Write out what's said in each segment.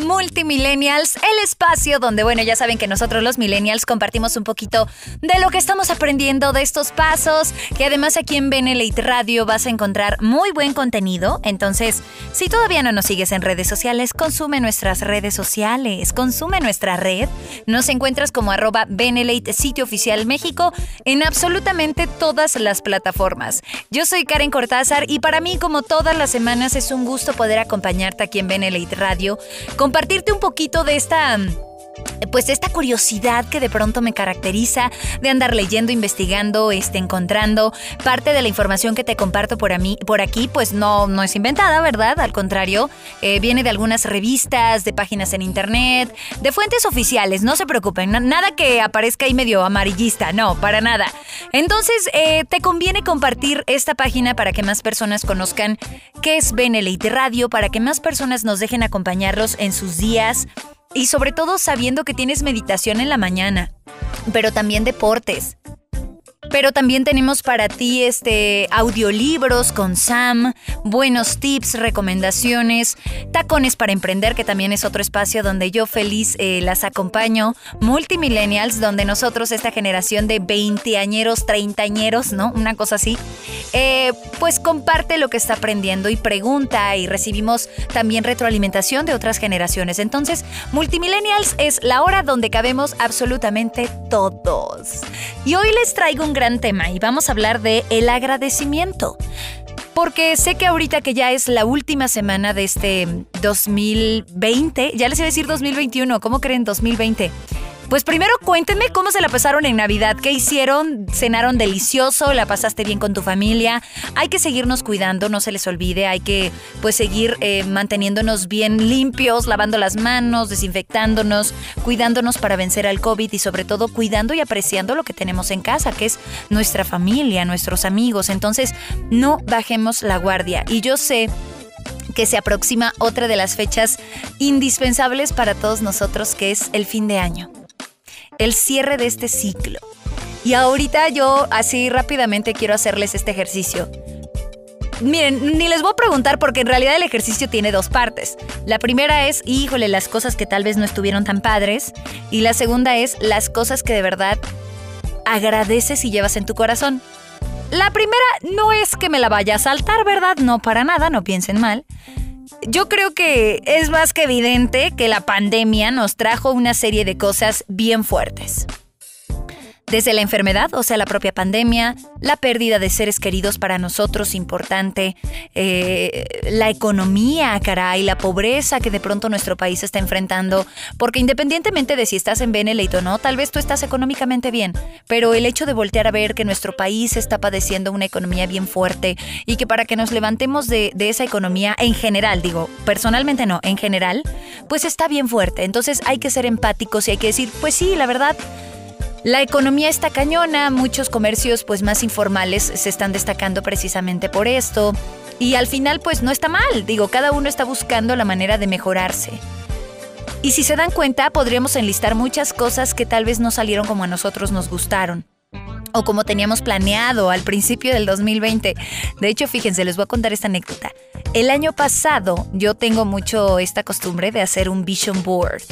Multimillennials, el espacio donde, bueno, ya saben que nosotros los millennials compartimos un poquito de lo que estamos aprendiendo de estos pasos, que además aquí en Benelite Radio vas a encontrar muy buen contenido. Entonces, si todavía no nos sigues en redes sociales, consume nuestras redes sociales, consume nuestra red. Nos encuentras como arroba Benelite Sitio Oficial México en absolutamente todas las plataformas. Yo soy Karen Cortázar y para mí, como todas las semanas, es un gusto poder acompañarte aquí en Benelite Radio compartirte un poquito de esta pues esta curiosidad que de pronto me caracteriza de andar leyendo, investigando, este, encontrando. Parte de la información que te comparto por, aquí, pues no, no es inventada, ¿verdad? Al contrario, eh, viene de algunas revistas, de páginas en internet, de fuentes oficiales, no se preocupen, nada que aparezca ahí medio amarillista, no, para nada. Entonces, eh, te conviene compartir esta página para que más personas conozcan qué es Benelite Radio, para que más personas nos dejen acompañarlos en sus días y sobre todo sabiendo que tienes meditación en la mañana, pero también deportes, pero también tenemos para ti este audiolibros con Sam, buenos tips, recomendaciones, tacones para emprender, que también es otro espacio donde yo feliz eh, las acompaño, multimillennials, donde nosotros, esta generación de veinteañeros, treintañeros, ¿no? Una cosa así, eh, pues comparte lo que está aprendiendo y pregunta y recibimos también retroalimentación de otras generaciones. Entonces, multimillennials es la hora donde cabemos absolutamente todos. Y hoy les traigo un gran tema y vamos a hablar de el agradecimiento. Porque sé que ahorita que ya es la última semana de este 2020, ya les iba a decir 2021, ¿cómo creen 2020? Pues primero cuéntenme cómo se la pasaron en Navidad, qué hicieron, cenaron delicioso, la pasaste bien con tu familia. Hay que seguirnos cuidando, no se les olvide, hay que pues seguir eh, manteniéndonos bien limpios, lavando las manos, desinfectándonos, cuidándonos para vencer al COVID y sobre todo cuidando y apreciando lo que tenemos en casa, que es nuestra familia, nuestros amigos. Entonces, no bajemos la guardia. Y yo sé que se aproxima otra de las fechas indispensables para todos nosotros, que es el fin de año el cierre de este ciclo. Y ahorita yo así rápidamente quiero hacerles este ejercicio. Miren, ni les voy a preguntar porque en realidad el ejercicio tiene dos partes. La primera es, híjole, las cosas que tal vez no estuvieron tan padres. Y la segunda es las cosas que de verdad agradeces y llevas en tu corazón. La primera no es que me la vaya a saltar, ¿verdad? No para nada, no piensen mal. Yo creo que es más que evidente que la pandemia nos trajo una serie de cosas bien fuertes. Desde la enfermedad, o sea, la propia pandemia, la pérdida de seres queridos para nosotros importante, eh, la economía, caray, la pobreza que de pronto nuestro país está enfrentando, porque independientemente de si estás en Benelete o no, tal vez tú estás económicamente bien, pero el hecho de voltear a ver que nuestro país está padeciendo una economía bien fuerte y que para que nos levantemos de, de esa economía en general, digo, personalmente no, en general, pues está bien fuerte. Entonces hay que ser empáticos y hay que decir, pues sí, la verdad, la economía está cañona, muchos comercios pues más informales se están destacando precisamente por esto. Y al final pues no está mal, digo, cada uno está buscando la manera de mejorarse. Y si se dan cuenta, podríamos enlistar muchas cosas que tal vez no salieron como a nosotros nos gustaron o como teníamos planeado al principio del 2020. De hecho, fíjense, les voy a contar esta anécdota. El año pasado yo tengo mucho esta costumbre de hacer un vision board.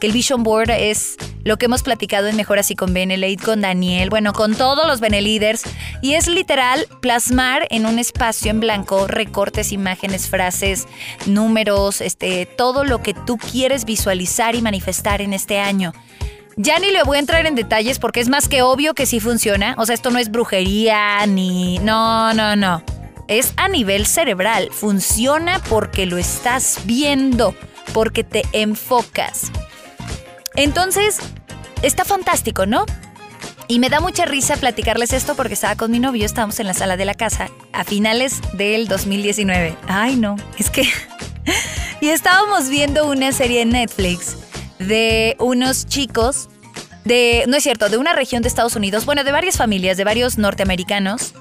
Que el vision board es lo que hemos platicado en Mejor Así con Benelate, con Daniel, bueno, con todos los Beneliders. Y es literal plasmar en un espacio en blanco recortes, imágenes, frases, números, este, todo lo que tú quieres visualizar y manifestar en este año. Ya ni le voy a entrar en detalles porque es más que obvio que sí funciona. O sea, esto no es brujería ni... No, no, no. Es a nivel cerebral. Funciona porque lo estás viendo, porque te enfocas. Entonces, está fantástico, ¿no? Y me da mucha risa platicarles esto porque estaba con mi novio, estábamos en la sala de la casa a finales del 2019. Ay, no, es que... y estábamos viendo una serie en Netflix de unos chicos de, no es cierto, de una región de Estados Unidos, bueno, de varias familias, de varios norteamericanos,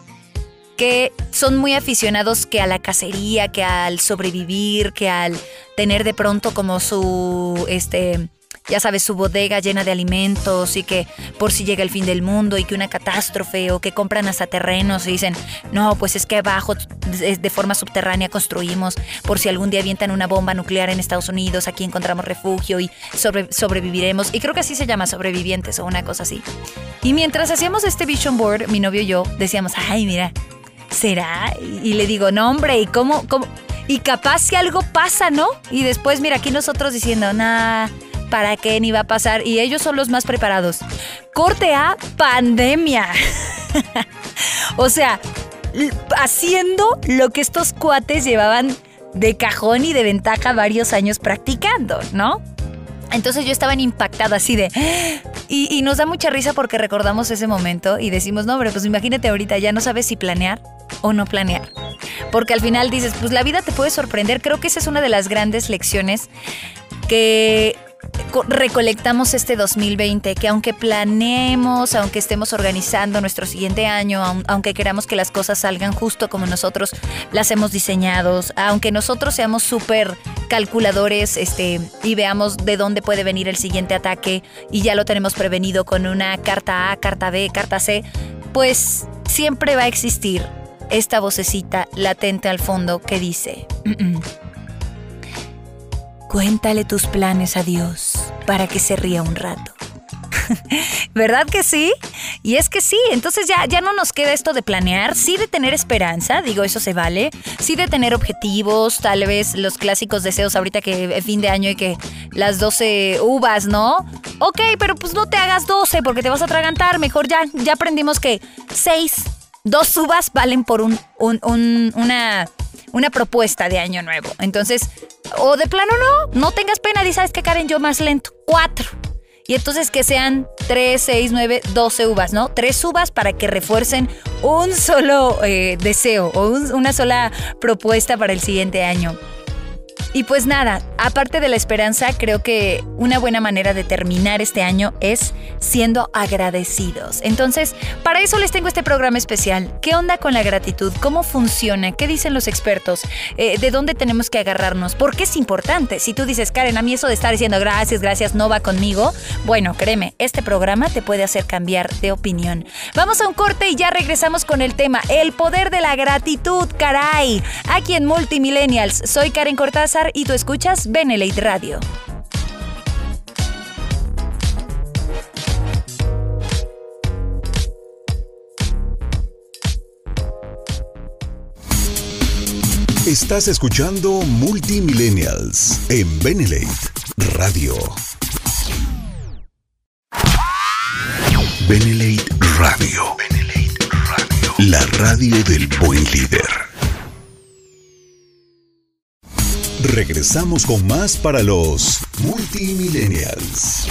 que son muy aficionados que a la cacería, que al sobrevivir, que al tener de pronto como su, este, ya sabes, su bodega llena de alimentos y que por si llega el fin del mundo y que una catástrofe o que compran hasta terrenos y dicen, no, pues es que abajo de forma subterránea construimos por si algún día avientan una bomba nuclear en Estados Unidos, aquí encontramos refugio y sobreviviremos. Y creo que así se llama sobrevivientes o una cosa así. Y mientras hacíamos este vision board, mi novio y yo decíamos, ay, mira, ¿será? Y le digo, no, hombre, ¿y cómo, cómo? Y capaz si algo pasa, ¿no? Y después, mira, aquí nosotros diciendo, nada para qué ni va a pasar y ellos son los más preparados. Corte a pandemia. o sea, haciendo lo que estos cuates llevaban de cajón y de ventaja varios años practicando, ¿no? Entonces yo estaba impactada así de... Y, nos da mucha risa porque recordamos ese momento y decimos, no, hombre, pues imagínate ahorita, ya no sabes si planear o no planear. Porque al final dices, pues la vida te puede sorprender. Creo que esa es una de las grandes lecciones que recolectamos este 2020, que aunque planeemos, aunque estemos organizando nuestro siguiente año, aunque queramos que las cosas salgan justo como nosotros las hemos diseñado, aunque nosotros seamos súper calculadores este, y veamos de dónde puede venir el siguiente ataque y ya lo tenemos prevenido con una carta A, carta B, carta C, pues siempre va a existir esta vocecita latente al fondo que dice... Cuéntale tus planes a Dios para que se ría un rato. ¿Verdad que sí? Y es que sí, entonces ya, ya no nos queda esto de planear, sí de tener esperanza, digo, eso se vale, sí de tener objetivos, tal vez los clásicos deseos ahorita que es fin de año y que las 12 uvas, ¿no? Ok, pero pues no te hagas 12 porque te vas a atragantar, mejor ya, ya aprendimos que 6, dos uvas valen por un, una, una propuesta de año nuevo. Entonces, o de plano no, no tengas pena, di, ¿sabes que Karen? Yo más lento. Cuatro. Y entonces que sean tres, seis, nueve, doce uvas, ¿no? Tres uvas para que refuercen un solo eh, deseo o una sola propuesta para el siguiente año. Y pues nada, aparte de la esperanza, creo que una buena manera de terminar este año es siendo agradecidos. Entonces, para eso les tengo este programa especial. ¿Qué onda con la gratitud? ¿Cómo funciona? ¿Qué dicen los expertos? Eh, ¿De dónde tenemos que agarrarnos? ¿Por qué es importante? Si tú dices, Karen, a mí eso de estar diciendo gracias, gracias, no va conmigo, bueno, créeme, este programa te puede hacer cambiar de opinión. Vamos a un corte y ya regresamos con el tema, el poder de la gratitud, caray. Aquí en Multimillennials, soy Karen Cortázar y tú escuchas Benelate Radio. Estás escuchando Multimillennials en Benelate Radio. Benelate Radio. Radio. La radio del buen líder. Regresamos con más para los multimillennials.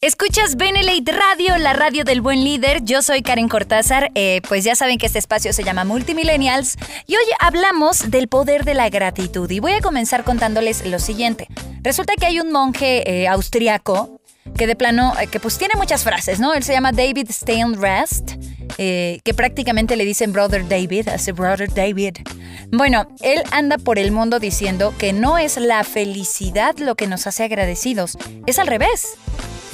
Escuchas Benelate Radio, la radio del buen líder. Yo soy Karen Cortázar. Eh, pues ya saben que este espacio se llama Multimillennials. Y hoy hablamos del poder de la gratitud. Y voy a comenzar contándoles lo siguiente. Resulta que hay un monje eh, austriaco que de plano, eh, que pues tiene muchas frases, ¿no? Él se llama David Steinrest, eh, que prácticamente le dicen Brother David, hace Brother David. Bueno, él anda por el mundo diciendo que no es la felicidad lo que nos hace agradecidos, es al revés.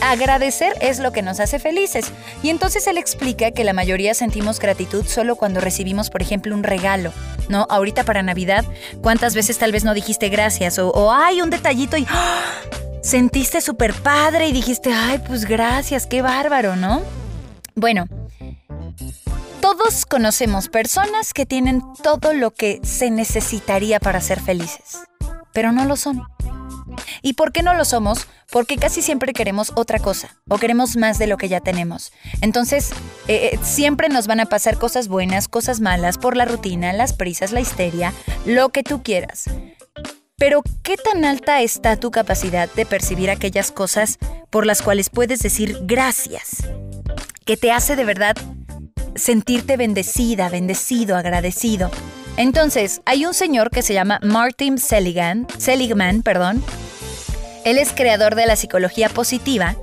Agradecer es lo que nos hace felices. Y entonces él explica que la mayoría sentimos gratitud solo cuando recibimos, por ejemplo, un regalo. ¿No? Ahorita para Navidad, ¿cuántas veces tal vez no dijiste gracias? O, hay un detallito y ¡ah! Sentiste súper padre y dijiste, ay, pues gracias, qué bárbaro, ¿no? Bueno, todos conocemos personas que tienen todo lo que se necesitaría para ser felices, pero no lo son. ¿Y por qué no lo somos? Porque casi siempre queremos otra cosa o queremos más de lo que ya tenemos. Entonces, eh, eh, siempre nos van a pasar cosas buenas, cosas malas, por la rutina, las prisas, la histeria, lo que tú quieras. Pero, ¿qué tan alta está tu capacidad de percibir aquellas cosas por las cuales puedes decir gracias? Que te hace de verdad sentirte bendecida, bendecido, agradecido. Entonces, hay un señor que se llama Martin Seligman, Seligman, perdón. Él es creador de la psicología positiva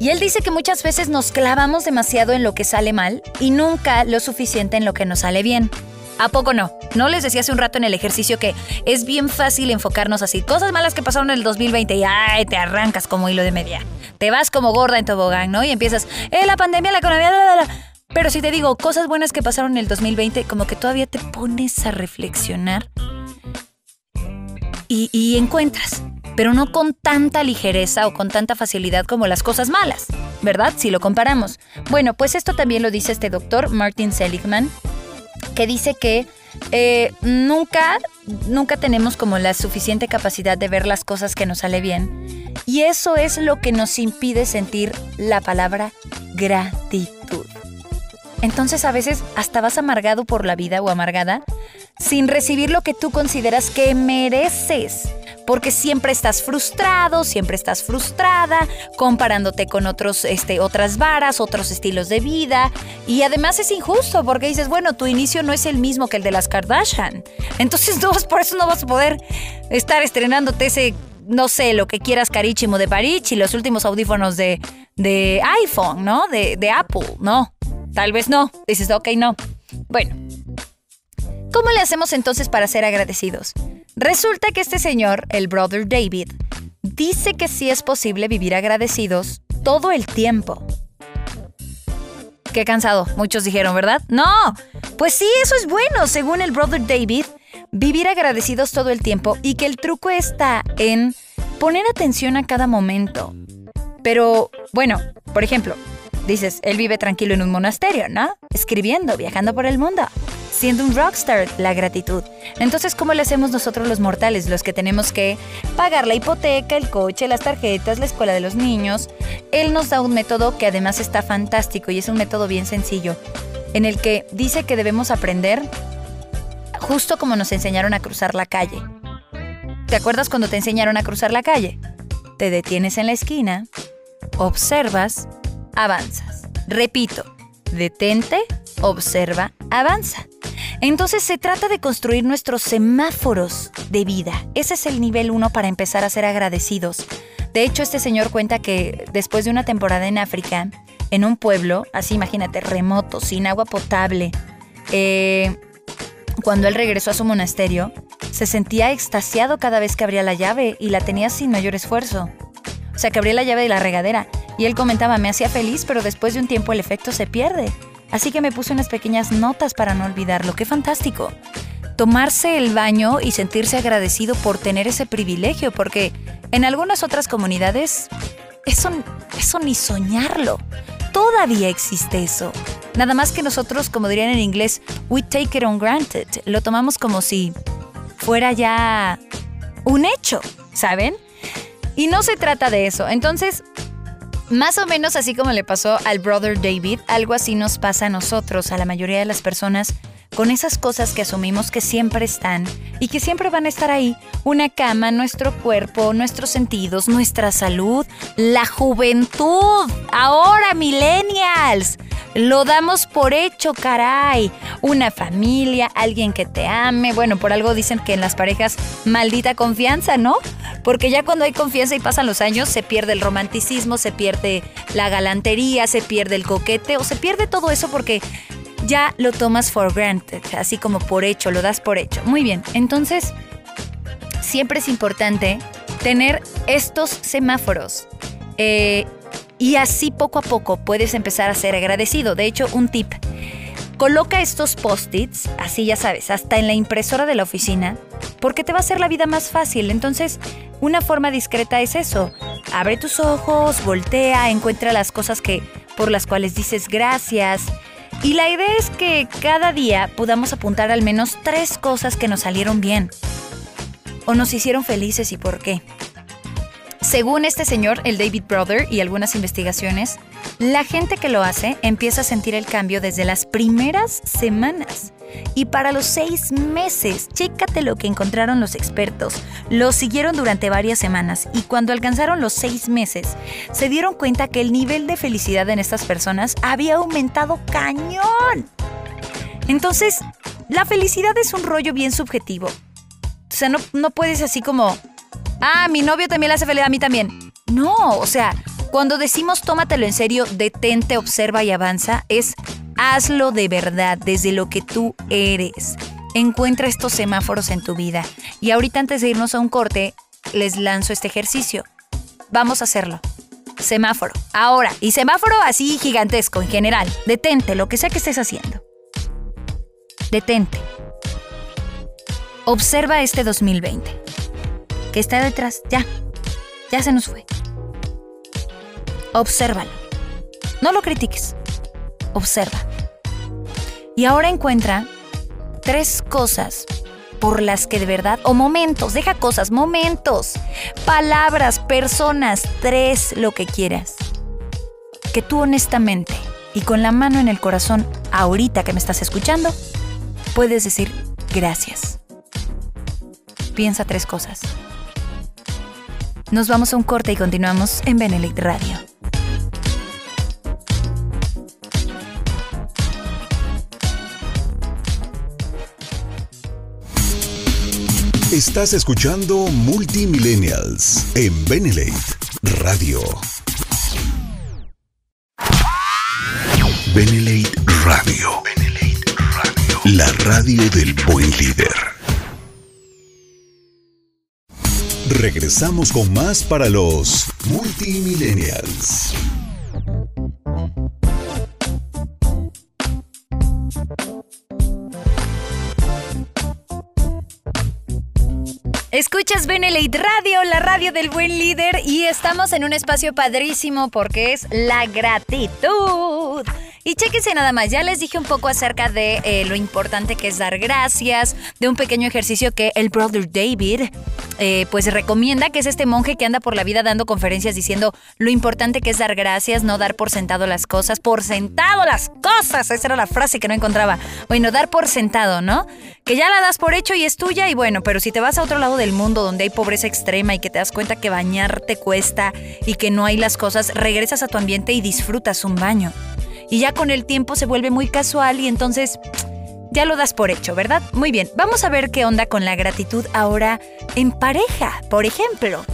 y él dice que muchas veces nos clavamos demasiado en lo que sale mal y nunca lo suficiente en lo que nos sale bien. ¿A poco no? ¿No les decía hace un rato en el ejercicio que es bien fácil enfocarnos así? Cosas malas que pasaron en el 2020 y ¡ay! te arrancas como hilo de media. Te vas como gorda en tobogán, ¿no? Y empiezas, ¡eh, la pandemia, la economía, la, la, Pero si te digo cosas buenas que pasaron en el 2020, como que todavía te pones a reflexionar y encuentras, pero no con tanta ligereza o con tanta facilidad como las cosas malas, ¿verdad? Si lo comparamos. Bueno, pues esto también lo dice este doctor, Martin Seligman, que dice que eh, nunca, nunca tenemos como la suficiente capacidad de ver las cosas que nos sale bien. Y eso es lo que nos impide sentir la palabra gratitud. Entonces a veces hasta vas amargado por la vida o amargada sin recibir lo que tú consideras que mereces porque siempre estás frustrado, siempre estás frustrada, comparándote con otros, este, otras varas, otros estilos de vida. Y además es injusto porque dices, bueno, tu inicio no es el mismo que el de las Kardashian. Entonces no, por eso no vas a poder estar estrenándote ese, no sé, lo que quieras carísimo de Parich y los últimos audífonos de, de iPhone, ¿no? De, de Apple, ¿no? Tal vez no. Dices, ok, no. Bueno. ¿Cómo le hacemos entonces para ser agradecidos? Resulta que este señor, el brother David, dice que sí es posible vivir agradecidos todo el tiempo. Qué cansado, muchos dijeron, ¿verdad? No, pues sí, eso es bueno, según el brother David, vivir agradecidos todo el tiempo y que el truco está en poner atención a cada momento. Pero, bueno, por ejemplo, dices, él vive tranquilo en un monasterio, ¿no? Escribiendo, viajando por el mundo siendo un rockstar, la gratitud. Entonces, ¿cómo le hacemos nosotros los mortales, los que tenemos que pagar la hipoteca, el coche, las tarjetas, la escuela de los niños? Él nos da un método que además está fantástico y es un método bien sencillo, en el que dice que debemos aprender justo como nos enseñaron a cruzar la calle. ¿Te acuerdas cuando te enseñaron a cruzar la calle? Te detienes en la esquina, observas, avanzas. Repito, detente, observa, avanza. Entonces se trata de construir nuestros semáforos de vida. Ese es el nivel uno para empezar a ser agradecidos. De hecho, este señor cuenta que después de una temporada en África, en un pueblo, así imagínate, remoto, sin agua potable, eh, cuando él regresó a su monasterio, se sentía extasiado cada vez que abría la llave y la tenía sin mayor esfuerzo. O sea, que abría la llave de la regadera y él comentaba, me hacía feliz, pero después de un tiempo el efecto se pierde. Así que me puse unas pequeñas notas para no olvidarlo. ¡Qué fantástico! Tomarse el baño y sentirse agradecido por tener ese privilegio, porque en algunas otras comunidades eso, eso ni soñarlo. Todavía existe eso. Nada más que nosotros, como dirían en inglés, we take it on granted. Lo tomamos como si fuera ya un hecho, ¿saben? Y no se trata de eso. Entonces, más o menos así como le pasó al brother David, algo así nos pasa a nosotros, a la mayoría de las personas, con esas cosas que asumimos que siempre están y que siempre van a estar ahí. Una cama, nuestro cuerpo, nuestros sentidos, nuestra salud, la juventud. Ahora, millennials. Lo damos por hecho, caray. Una familia, alguien que te ame. Bueno, por algo dicen que en las parejas maldita confianza, ¿no? Porque ya cuando hay confianza y pasan los años, se pierde el romanticismo, se pierde la galantería, se pierde el coquete o se pierde todo eso porque ya lo tomas for granted, así como por hecho, lo das por hecho. Muy bien, entonces siempre es importante tener estos semáforos. Eh, y así poco a poco puedes empezar a ser agradecido. De hecho, un tip. Coloca estos post-its, así ya sabes, hasta en la impresora de la oficina, porque te va a hacer la vida más fácil. Entonces, una forma discreta es eso. Abre tus ojos, voltea, encuentra las cosas que por las cuales dices gracias. Y la idea es que cada día podamos apuntar al menos tres cosas que nos salieron bien o nos hicieron felices y por qué. Según este señor, el David Brother y algunas investigaciones, la gente que lo hace empieza a sentir el cambio desde las primeras semanas. Y para los seis meses, chécate lo que encontraron los expertos. Lo siguieron durante varias semanas y cuando alcanzaron los seis meses, se dieron cuenta que el nivel de felicidad en estas personas había aumentado cañón. Entonces, la felicidad es un rollo bien subjetivo. O sea, no, no puedes así como, ah, mi novio también le hace feliz, a mí también. No, o sea, cuando decimos tómatelo en serio, detente, observa y avanza, es hazlo de verdad, desde lo que tú eres. Encuentra estos semáforos en tu vida. Y ahorita antes de irnos a un corte, les lanzo este ejercicio. Vamos a hacerlo. Semáforo. Ahora. Y semáforo así gigantesco en general. Detente, lo que sea que estés haciendo. Detente. Observa este 2020. Que está detrás. Ya. Ya se nos fue. Obsérvalo. No lo critiques. Observa. Y ahora encuentra tres cosas por las que de verdad, o momentos, deja cosas, momentos, palabras, personas, tres, lo que quieras. Que tú honestamente y con la mano en el corazón, ahorita que me estás escuchando, puedes decir gracias. Piensa tres cosas. Nos vamos a un corte y continuamos en Benelict Radio. Estás escuchando Multimillennials en Benelate Radio. Benelate Radio. Benelate Radio. La radio del buen líder. Regresamos con más para los Multimillennials. Escuchas Benelate Radio, la radio del buen líder, y estamos en un espacio padrísimo porque es la gratitud. Y chéquense nada más, ya les dije un poco acerca de eh, lo importante que es dar gracias, de un pequeño ejercicio que el brother David eh, pues recomienda, que es este monje que anda por la vida dando conferencias diciendo lo importante que es dar gracias, no dar por sentado las cosas, por sentado las cosas, esa era la frase que no encontraba. Bueno, dar por sentado, ¿no? Que ya la das por hecho y es tuya y bueno, pero si te vas a otro lado del mundo donde hay pobreza extrema y que te das cuenta que bañarte cuesta y que no hay las cosas, regresas a tu ambiente y disfrutas un baño y ya con el tiempo se vuelve muy casual y entonces ya lo das por hecho, ¿verdad? Muy bien, vamos a ver qué onda con la gratitud ahora en pareja, por ejemplo.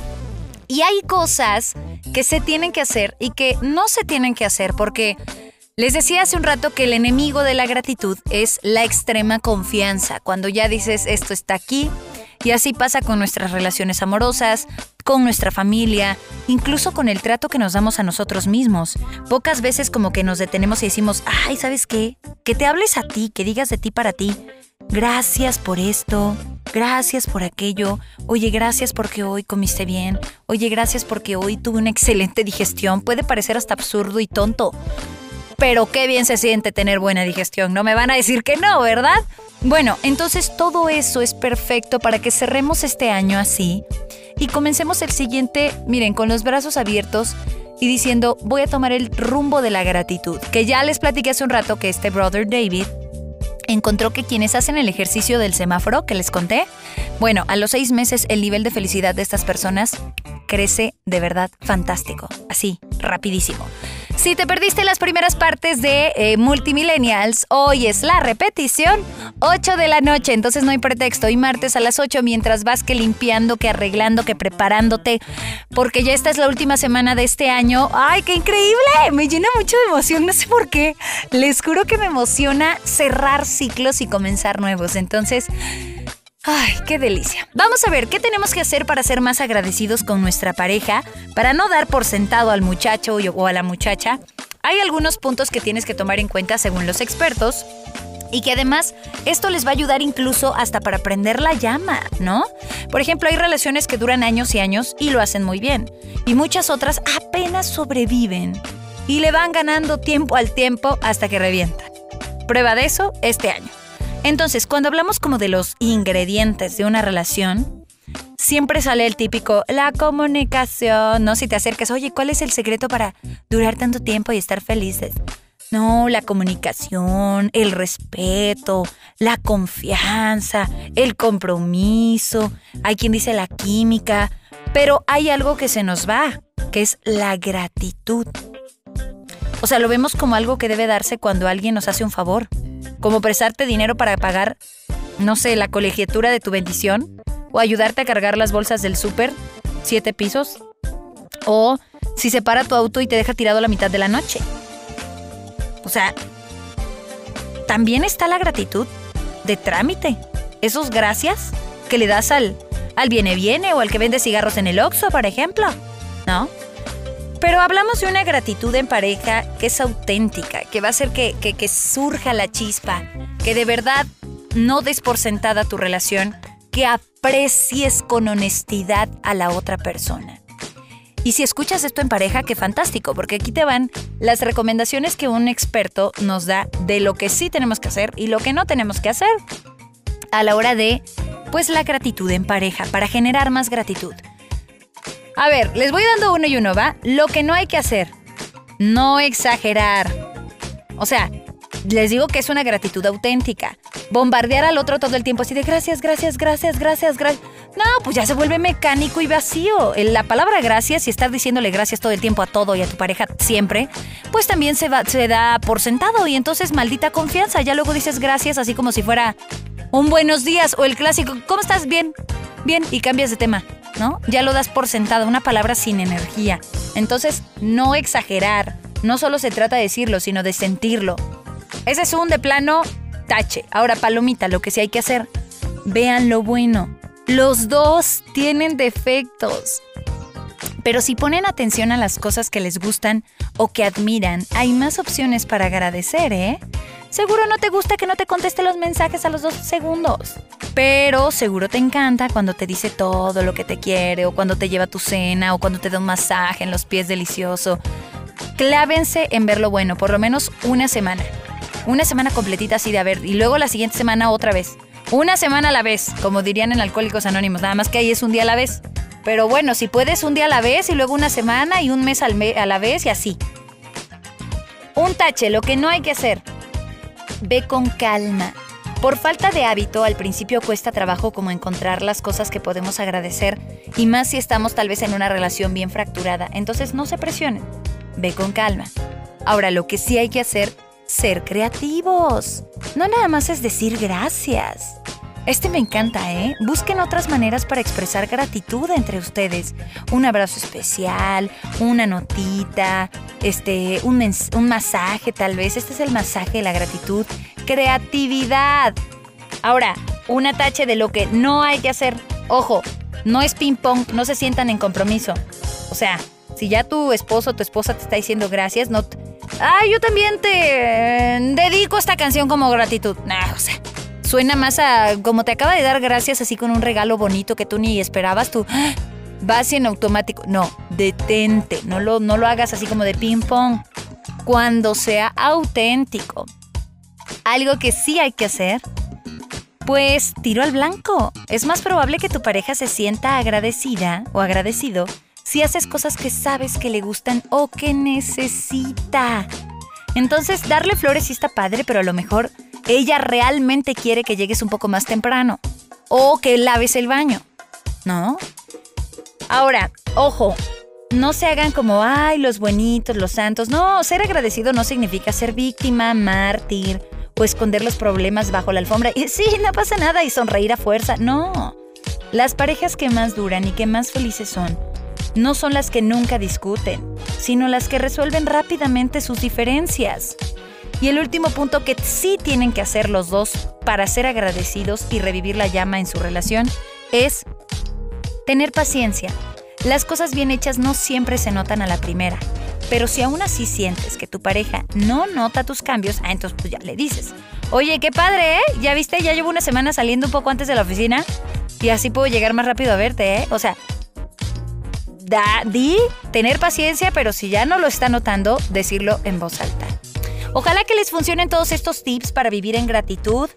Y hay cosas que se tienen que hacer y que no se tienen que hacer porque les decía hace un rato que el enemigo de la gratitud es la extrema confianza, cuando ya dices esto está aquí, y así pasa con nuestras relaciones amorosas, con nuestra familia, incluso con el trato que nos damos a nosotros mismos. Pocas veces como que nos detenemos y decimos, ay, ¿sabes qué? Que te hables a ti, que digas de ti para ti. Gracias por esto, gracias por aquello, oye, gracias porque hoy comiste bien, oye, gracias porque hoy tuve una excelente digestión. Puede parecer hasta absurdo y tonto, pero qué bien se siente tener buena digestión. No me van a decir que no, ¿verdad? Bueno, entonces todo eso es perfecto para que cerremos este año así y comencemos el siguiente, miren, con los brazos abiertos y diciendo, voy a tomar el rumbo de la gratitud, que ya les platiqué hace un rato que este brother David encontró que quienes hacen el ejercicio del semáforo que les conté, bueno, a los seis meses el nivel de felicidad de estas personas crece de verdad fantástico, así, rapidísimo. Si te perdiste las primeras partes de eh, Multimillennials, hoy es la repetición, 8 de la noche, entonces no hay pretexto. Y martes a las 8 mientras vas que limpiando, que arreglando, que preparándote, porque ya esta es la última semana de este año. ¡Ay, qué increíble! Me llena mucho de emoción, no sé por qué. Les juro que me emociona cerrar ciclos y comenzar nuevos. Entonces... Ay, qué delicia. Vamos a ver qué tenemos que hacer para ser más agradecidos con nuestra pareja, para no dar por sentado al muchacho o a la muchacha. Hay algunos puntos que tienes que tomar en cuenta según los expertos. Y que además esto les va a ayudar incluso hasta para prender la llama, ¿no? Por ejemplo, hay relaciones que duran años y años y lo hacen muy bien. Y muchas otras apenas sobreviven y le van ganando tiempo al tiempo hasta que revientan. Prueba de eso este año. Entonces, cuando hablamos como de los ingredientes de una relación, siempre sale el típico, la comunicación, ¿no? Si te acercas, oye, ¿cuál es el secreto para durar tanto tiempo y estar felices? No, la comunicación, el respeto, la confianza, el compromiso, hay quien dice la química, pero hay algo que se nos va, que es la gratitud. O sea, lo vemos como algo que debe darse cuando alguien nos hace un favor, como prestarte dinero para pagar, no sé, la colegiatura de tu bendición, o ayudarte a cargar las bolsas del súper, siete pisos, o si se para tu auto y te deja tirado la mitad de la noche. O sea, también está la gratitud de trámite. Esos gracias que le das al, al viene viene o al que vende cigarros en el Oxxo, por ejemplo. ¿No? Pero hablamos de una gratitud en pareja que es auténtica, que va a hacer que, que, surja la chispa, que de verdad no des por sentada tu relación, que aprecies con honestidad a la otra persona. Y si escuchas esto en pareja, qué fantástico, porque aquí te van las recomendaciones que un experto nos da de lo que sí tenemos que hacer y lo que no tenemos que hacer a la hora de, pues, la gratitud en pareja, para generar más gratitud. A ver, les voy dando uno y uno, ¿va? Lo que no hay que hacer, no exagerar. O sea, les digo que es una gratitud auténtica. Bombardear al otro todo el tiempo así de gracias, gracias, gracias, gracias, gracias. No, pues ya se vuelve mecánico y vacío. La palabra gracias y estar diciéndole gracias todo el tiempo a todo y a tu pareja siempre, pues también se, se da por sentado y entonces maldita confianza. Ya luego dices gracias así como si fuera un buenos días o el clásico, ¿cómo estás? Bien, bien, y cambias de tema, ¿no? Ya lo das por sentado, una palabra sin energía. Entonces, no exagerar. No solo se trata de decirlo, sino de sentirlo. Ese es un de plano tache. Ahora, palomita, lo que sí hay que hacer. Vean lo bueno. Los dos tienen defectos. Pero si ponen atención a las cosas que les gustan o que admiran, hay más opciones para agradecer, ¿eh? Seguro no te gusta que no te conteste los mensajes a los dos segundos. Pero seguro te encanta cuando te dice todo lo que te quiere, o cuando te lleva tu cena, o cuando te da un masaje en los pies delicioso. Clávense en ver lo bueno, por lo menos una semana. Una semana completita así de haber, y luego la siguiente semana otra vez. Una semana a la vez, como dirían en Alcohólicos Anónimos, nada más que ahí es un día a la vez. Pero bueno, si puedes un día a la vez y luego una semana y un mes a la vez y así. Un tache, lo que no hay que hacer. Ve con calma. Por falta de hábito, al principio cuesta trabajo como encontrar las cosas que podemos agradecer, y más si estamos tal vez en una relación bien fracturada. Entonces no se presionen. Ve con calma. Ahora, lo que sí hay que hacer, ser creativos. No nada más es decir gracias. Este me encanta, ¿eh? Busquen otras maneras para expresar gratitud entre ustedes. Un abrazo especial, una notita, este, un, un masaje tal vez. Este es el masaje de la gratitud. Creatividad. Ahora, un atache de lo que no hay que hacer. Ojo, no es ping pong, no se sientan en compromiso. O sea, si ya tu esposo o tu esposa te está diciendo gracias, no... Ah, yo también te dedico esta canción como gratitud. Nah, o sea, Suena más a como te acaba de dar gracias así con un regalo bonito que tú ni esperabas, tú ¡ah! vas en automático. No, detente, no lo, no lo hagas así como de ping pong. Cuando sea auténtico. Algo que sí hay que hacer, pues tiro al blanco. Es más probable que tu pareja se sienta agradecida o agradecido si haces cosas que sabes que le gustan o que necesita. Entonces, darle flores sí está padre, pero a lo mejor ella realmente quiere que llegues un poco más temprano o que laves el baño, ¿no? Ahora, ojo, no se hagan como, ay, los buenitos, los santos. No, ser agradecido no significa ser víctima, mártir o esconder los problemas bajo la alfombra. Y sí, no pasa nada y sonreír a fuerza. No. Las parejas que más duran y que más felices son no son las que nunca discuten, sino las que resuelven rápidamente sus diferencias. Y el último punto que sí tienen que hacer los dos para ser agradecidos y revivir la llama en su relación es tener paciencia. Las cosas bien hechas no siempre se notan a la primera, pero si aún así sientes que tu pareja no nota tus cambios, ah, entonces pues ya le dices, oye, qué padre, ¿eh? Ya viste, ya llevo una semana saliendo un poco antes de la oficina y así puedo llegar más rápido a verte, ¿eh? O sea, da, di, tener paciencia, pero si ya no lo está notando, decirlo en voz alta. Ojalá que les funcionen todos estos tips para vivir en gratitud.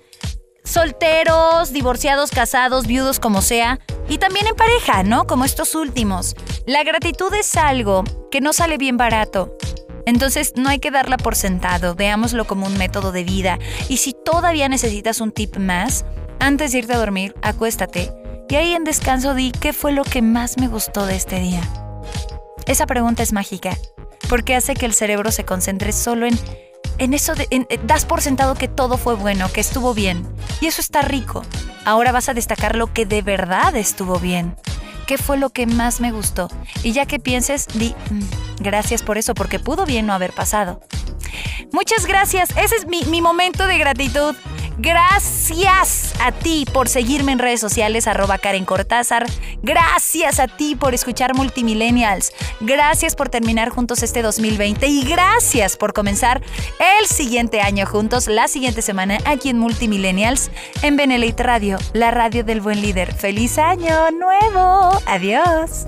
Solteros, divorciados, casados, viudos, como sea. Y también en pareja, ¿no? Como estos últimos. La gratitud es algo que no sale bien barato. Entonces no hay que darla por sentado, veámoslo como un método de vida. Y si todavía necesitas un tip más, antes de irte a dormir, acuéstate y ahí en descanso di qué fue lo que más me gustó de este día. Esa pregunta es mágica, porque hace que el cerebro se concentre solo en, en eso de... das por sentado que todo fue bueno, que estuvo bien. Y eso está rico. Ahora vas a destacar lo que de verdad estuvo bien. ¿Qué fue lo que más me gustó? Y ya que pienses, di, mm, gracias por eso, porque pudo bien no haber pasado. Muchas gracias. Ese es mi, mi momento de gratitud. Gracias a ti por seguirme en redes sociales, arroba Karen Cortázar. Gracias a ti por escuchar Multimillennials. Gracias por terminar juntos este 2020 y gracias por comenzar el siguiente año juntos, la siguiente semana aquí en Multimillennials, en Benelite Radio, la radio del buen líder. ¡Feliz año nuevo! Adiós.